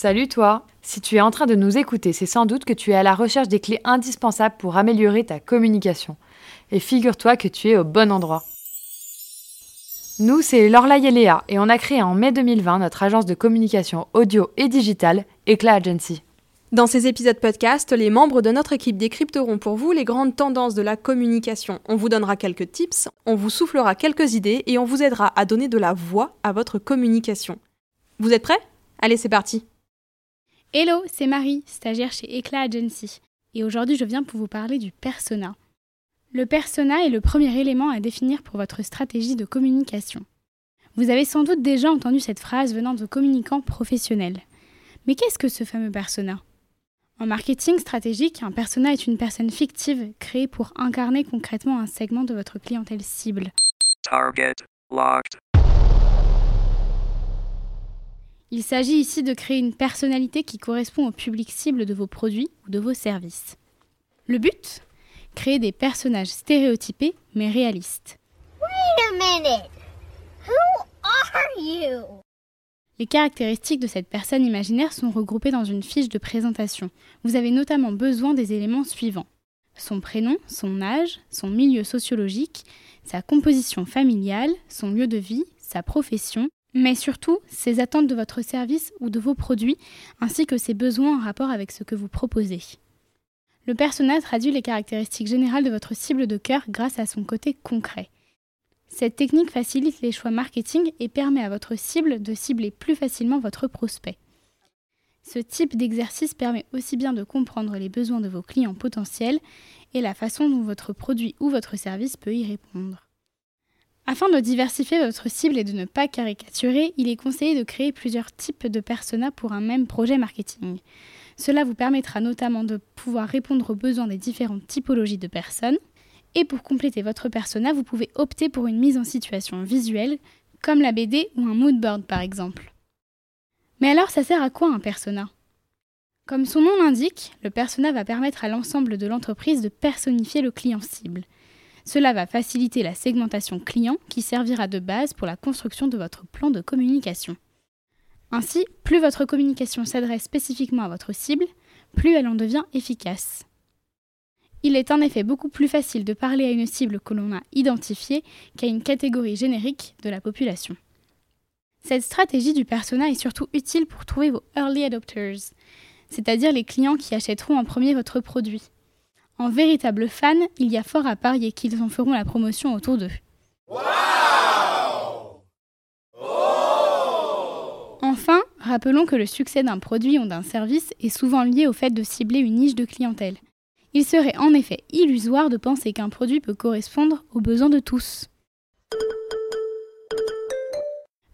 Salut toi Si tu es en train de nous écouter, c'est sans doute que tu es à la recherche des clés indispensables pour améliorer ta communication. Et figure-toi que tu es au bon endroit. Nous, c'est Lorla et Léa, et on a créé en mai 2020 notre agence de communication audio et digitale, Eclat Agency. Dans ces épisodes podcast, les membres de notre équipe décrypteront pour vous les grandes tendances de la communication. On vous donnera quelques tips, on vous soufflera quelques idées et on vous aidera à donner de la voix à votre communication. Vous êtes prêts? Allez, c'est parti Hello, c'est Marie, stagiaire chez Eclat Agency. Et aujourd'hui, je viens pour vous parler du persona. Le persona est le premier élément à définir pour votre stratégie de communication. Vous avez sans doute déjà entendu cette phrase venant de communicants professionnels. Mais qu'est-ce que ce fameux persona? En marketing stratégique, un persona est une personne fictive créée pour incarner concrètement un segment de votre clientèle cible. Target locked. Il s'agit ici de créer une personnalité qui correspond au public cible de vos produits ou de vos services. Le but? Créer des personnages stéréotypés mais réalistes. Wait a minute. Who are you? Les caractéristiques de cette personne imaginaire sont regroupées dans une fiche de présentation. Vous avez notamment besoin des éléments suivants. Son prénom, son âge, son milieu sociologique, sa composition familiale, son lieu de vie, sa profession, mais surtout ses attentes de votre service ou de vos produits, ainsi que ses besoins en rapport avec ce que vous proposez. Le persona traduit les caractéristiques générales de votre cible de cœur grâce à son côté concret. Cette technique facilite les choix marketing et permet à votre cible de cibler plus facilement votre prospect. Ce type d'exercice permet aussi bien de comprendre les besoins de vos clients potentiels et la façon dont votre produit ou votre service peut y répondre. Afin de diversifier votre cible et de ne pas caricaturer, il est conseillé de créer plusieurs types de personas pour un même projet marketing. Cela vous permettra notamment de pouvoir répondre aux besoins des différentes typologies de personnes. Et pour compléter votre persona, vous pouvez opter pour une mise en situation visuelle, comme la BD ou un mood board par exemple. Mais alors, ça sert à quoi un persona? Comme son nom l'indique, le persona va permettre à l'ensemble de l'entreprise de personnifier le client cible. Cela va faciliter la segmentation client qui servira de base pour la construction de votre plan de communication. Ainsi, plus votre communication s'adresse spécifiquement à votre cible, plus elle en devient efficace. Il est en effet beaucoup plus facile de parler à une cible que l'on a identifiée qu'à une catégorie générique de la population. Cette stratégie du persona est surtout utile pour trouver vos early adopters, c'est-à-dire les clients qui achèteront en premier votre produit. En véritable fan, il y a fort à parier qu'ils en feront la promotion autour d'eux. Enfin, rappelons que le succès d'un produit ou d'un service est souvent lié au fait de cibler une niche de clientèle. Il serait en effet illusoire de penser qu'un produit peut correspondre aux besoins de tous.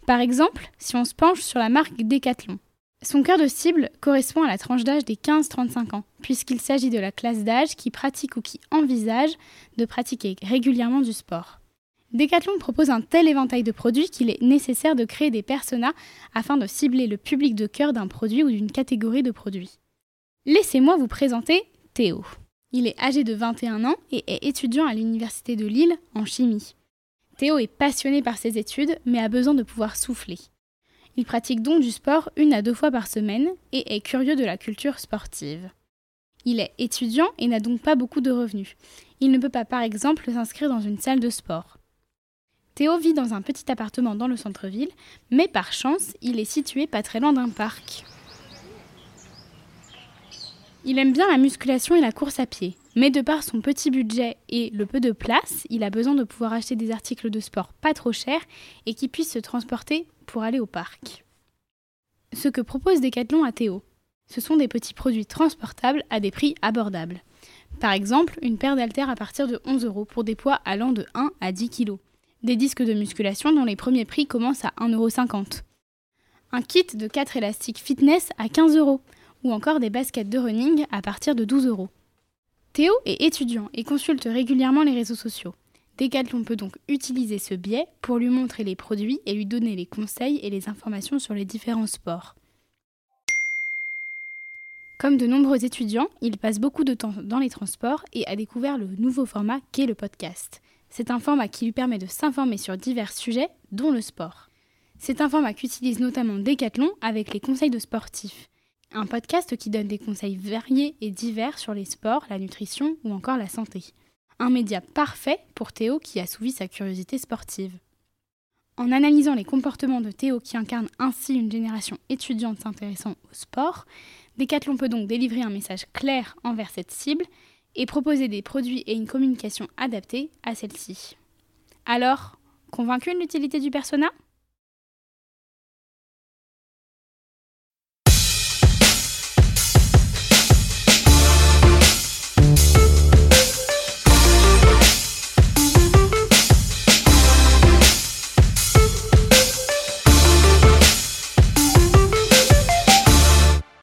Par exemple, si on se penche sur la marque Decathlon, son cœur de cible correspond à la tranche d'âge des 15-35 ans, puisqu'il s'agit de la classe d'âge qui pratique ou qui envisage de pratiquer régulièrement du sport. Decathlon propose un tel éventail de produits qu'il est nécessaire de créer des personas afin de cibler le public de cœur d'un produit ou d'une catégorie de produits. Laissez-moi vous présenter Théo. Il est âgé de 21 ans et est étudiant à l'Université de Lille en chimie. Théo est passionné par ses études mais a besoin de pouvoir souffler. Il pratique donc du sport une à deux fois par semaine et est curieux de la culture sportive. Il est étudiant et n'a donc pas beaucoup de revenus. Il ne peut pas par exemple s'inscrire dans une salle de sport. Théo vit dans un petit appartement dans le centre-ville, mais par chance, il est situé pas très loin d'un parc. Il aime bien la musculation et la course à pied, mais de par son petit budget et le peu de place, il a besoin de pouvoir acheter des articles de sport pas trop chers et qui puissent se transporter pour aller au parc. Ce que propose Decathlon à Théo, ce sont des petits produits transportables à des prix abordables. Par exemple, une paire d'haltères à partir de 11 euros pour des poids allant de 1 à 10 kg. Des disques de musculation dont les premiers prix commencent à 1,50 euros. Un kit de 4 élastiques fitness à 15 euros. Ou encore des baskets de running à partir de 12 euros. Théo est étudiant et consulte régulièrement les réseaux sociaux. Decathlon peut donc utiliser ce biais pour lui montrer les produits et lui donner les conseils et les informations sur les différents sports. Comme de nombreux étudiants, il passe beaucoup de temps dans les transports et a découvert le nouveau format qu'est le podcast. C'est un format qui lui permet de s'informer sur divers sujets, dont le sport. C'est un format qu'utilise notamment Decathlon avec les conseils de sportifs. Un podcast qui donne des conseils variés et divers sur les sports, la nutrition ou encore la santé. Un média parfait pour Théo qui a souvi sa curiosité sportive. En analysant les comportements de Théo qui incarne ainsi une génération étudiante s'intéressant au sport, Decathlon peut donc délivrer un message clair envers cette cible et proposer des produits et une communication adaptée à celle-ci. Alors, convaincu de l'utilité du persona?